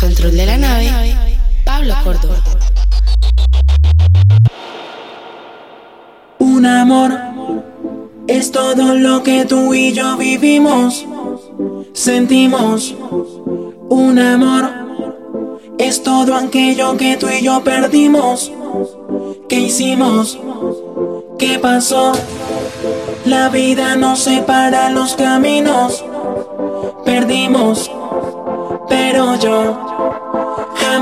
control de la nave, Pablo Córdoba. Un amor es todo lo que tú y yo vivimos, sentimos. Un amor es todo aquello que tú y yo perdimos. ¿Qué hicimos? ¿Qué pasó? La vida nos separa los caminos. Perdimos, pero yo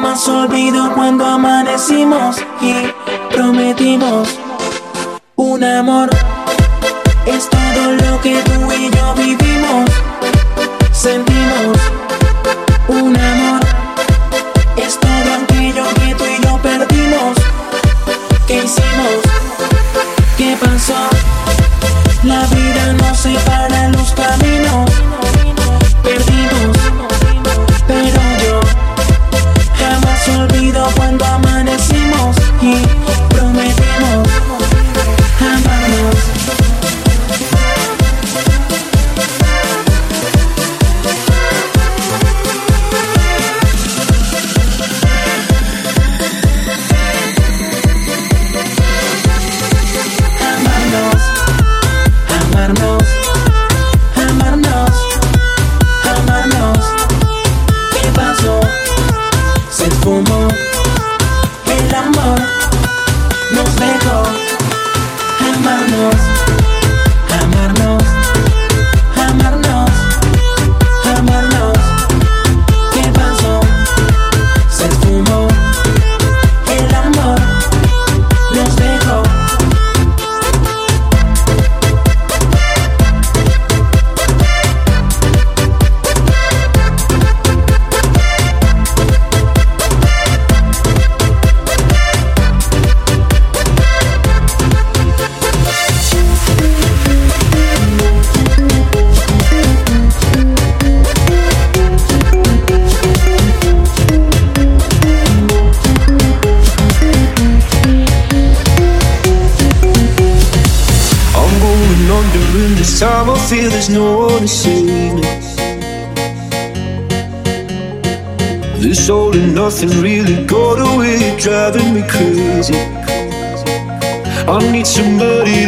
jamás olvido cuando amanecimos y prometimos un amor. Es todo lo que tú y yo vivimos, sentimos un amor. Es todo aquello que tú y yo perdimos. ¿Qué hicimos? ¿Qué pasó? La vida nos separa los nothing really got away, driving me crazy. I need somebody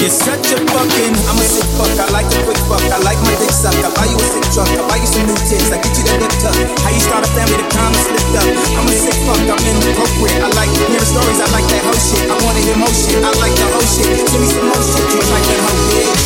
You're such a fucking, I'm a sick fuck. I like the quick fuck. I like my dick suck. I buy you a sick truck. I buy you some new tits. I get you that lip tuck. How you start a family, the is slipped up. I'm a sick fuck. I'm inappropriate. I like hearing stories. I like that whole shit. I wanna hear more shit. I like the whole shit. Give me some more shit. You like that whole shit.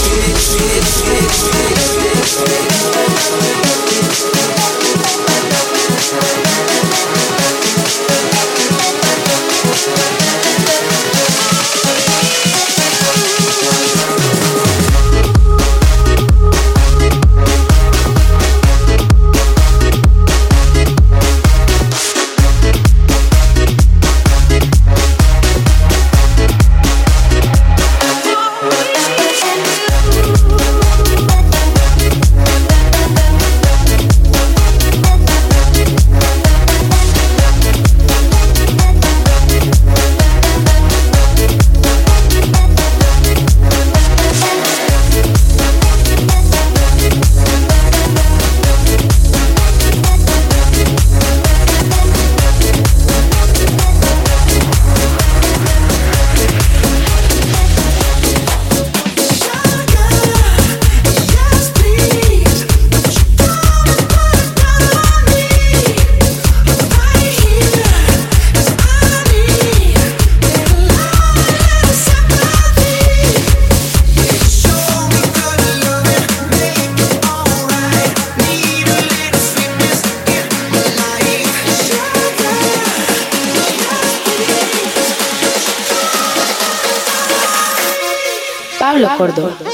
Pueblo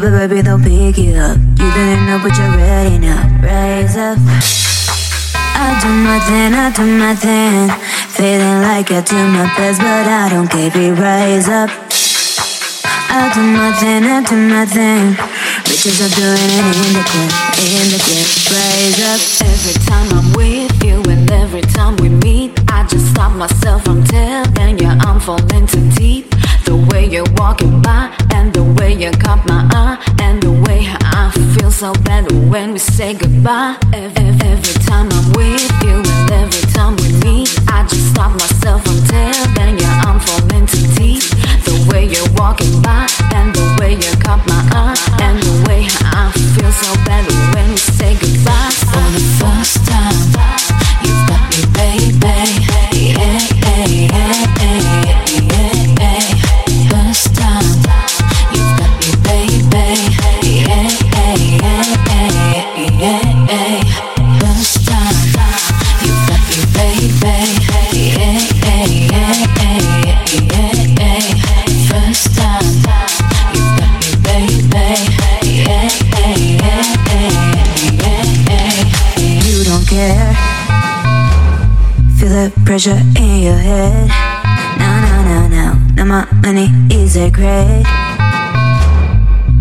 but baby, they'll pick you up. You didn't know, but you're ready now. Rise up. I do my thing, I do my thing. Feeling like I do my best, but I don't give it. Rise up. I do my thing, I do my thing. Bitches are doing it in the club, in the club. Rise up. Every time I'm with you, and every time we meet, I just stop myself from telling you I'm falling. say goodbye every pressure in your head. Now, now, now, now, now my money is a great.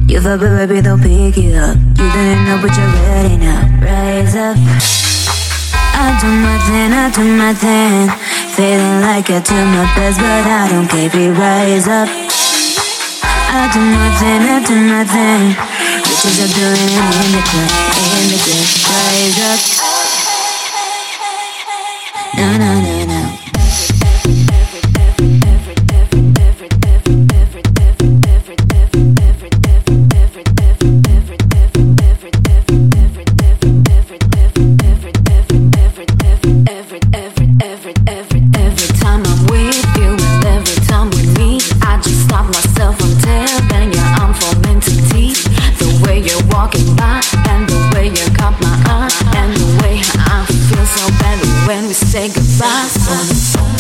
You thought, baby, don't pick it up. You didn't know, but you're ready now. Rise up. I do my thing, I do my thing. Feeling like I do my best, but I don't care you rise up. I do my thing, I do my thing. Bitches are doing it in the club, in the club. Rise up. No, no, no. say goodbye.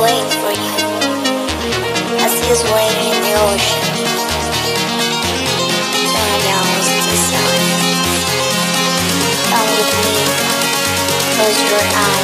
waiting for you as he is waiting in the ocean. Turn down the. Come with me. Close your eyes.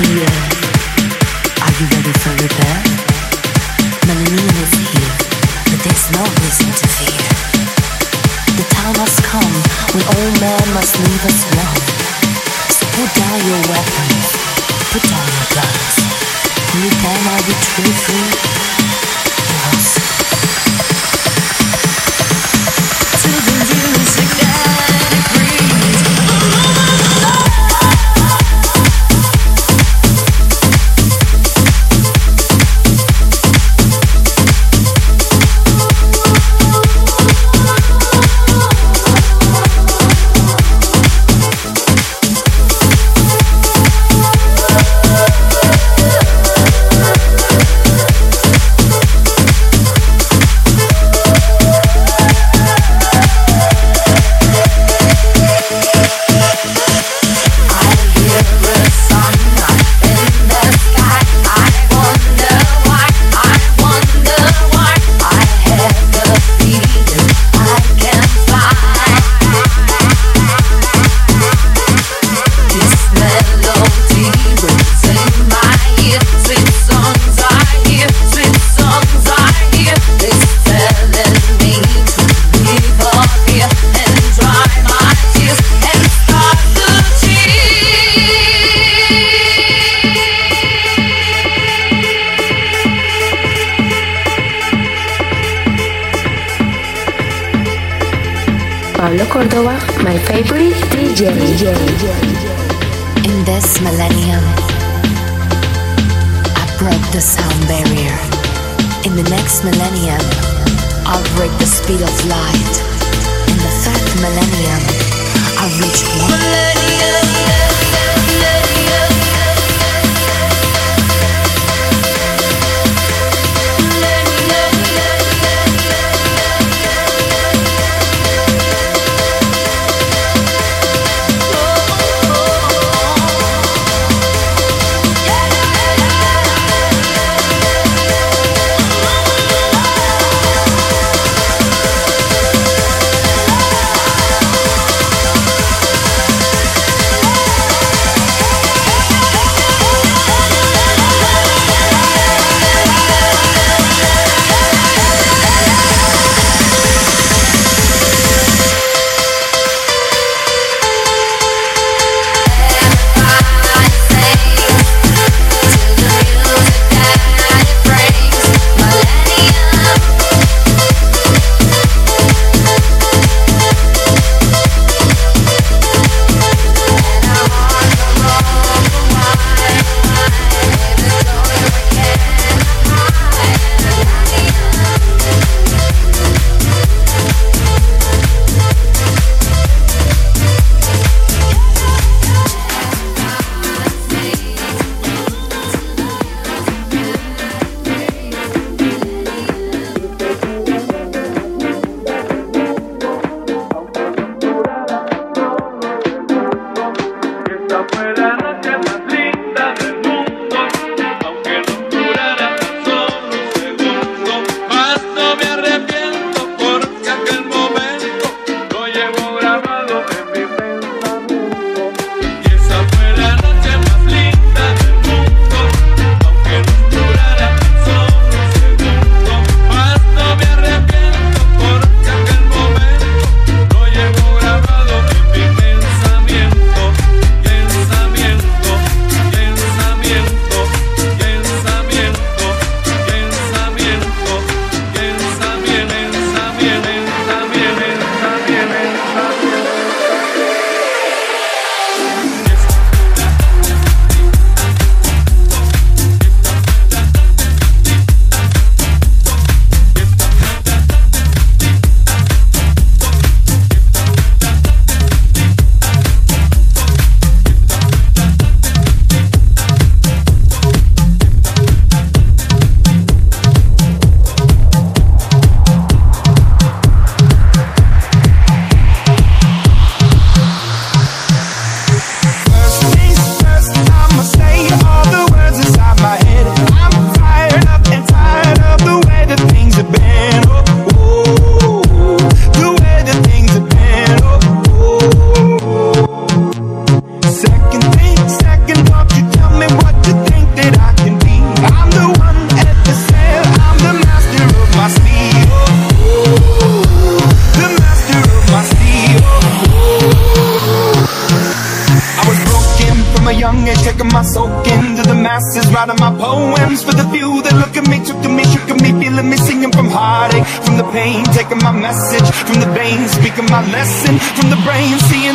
Are you ready for rebirth? Millennium is here, but there's no reason to fear. The time come when must leave us alone. Pablo Cordoba, my favorite DJ. In this millennium, I broke the sound barrier. In the next millennium, I'll break the speed of light. In the third millennium, I'll reach one. Thank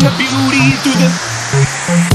the beauty through the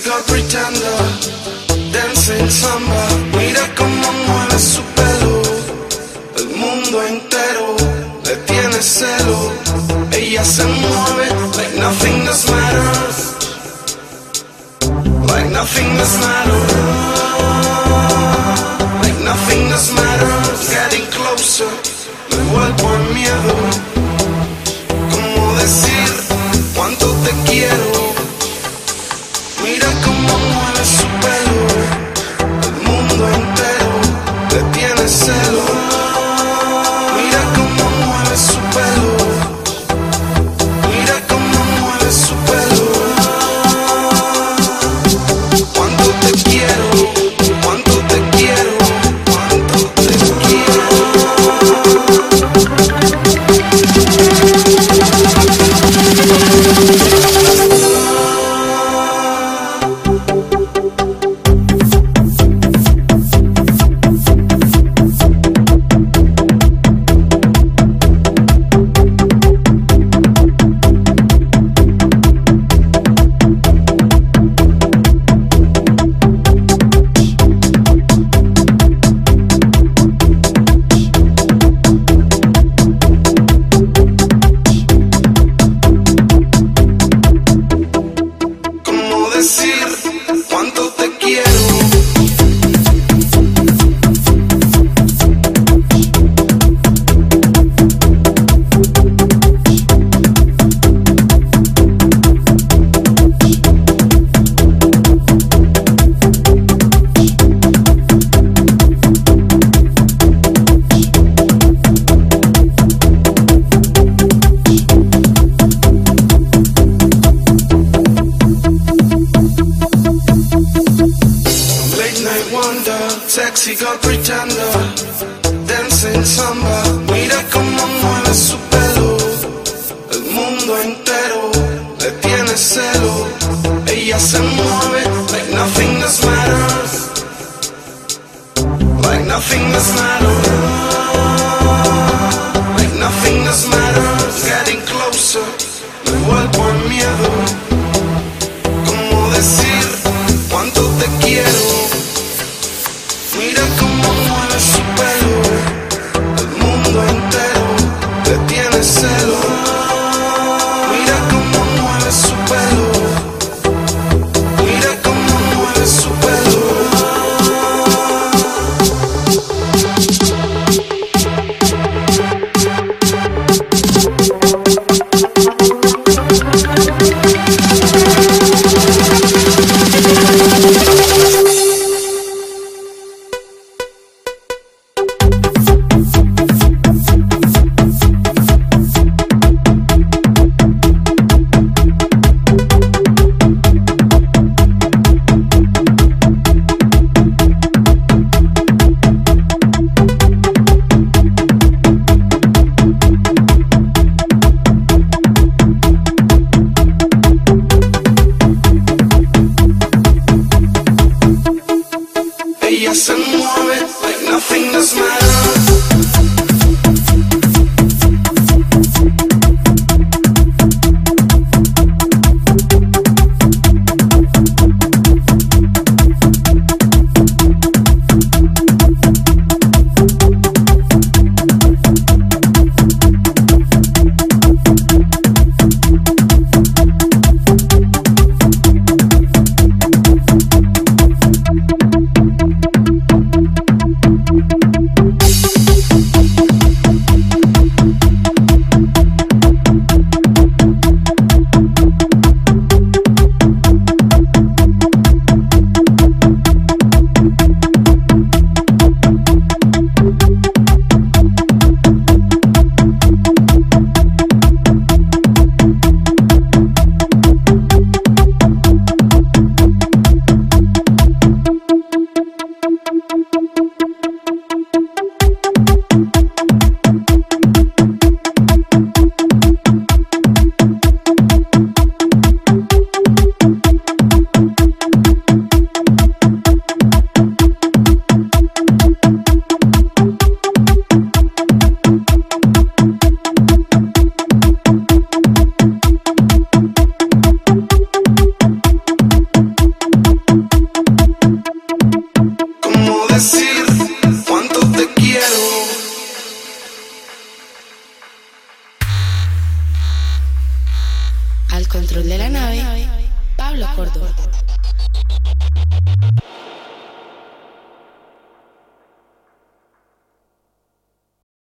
girl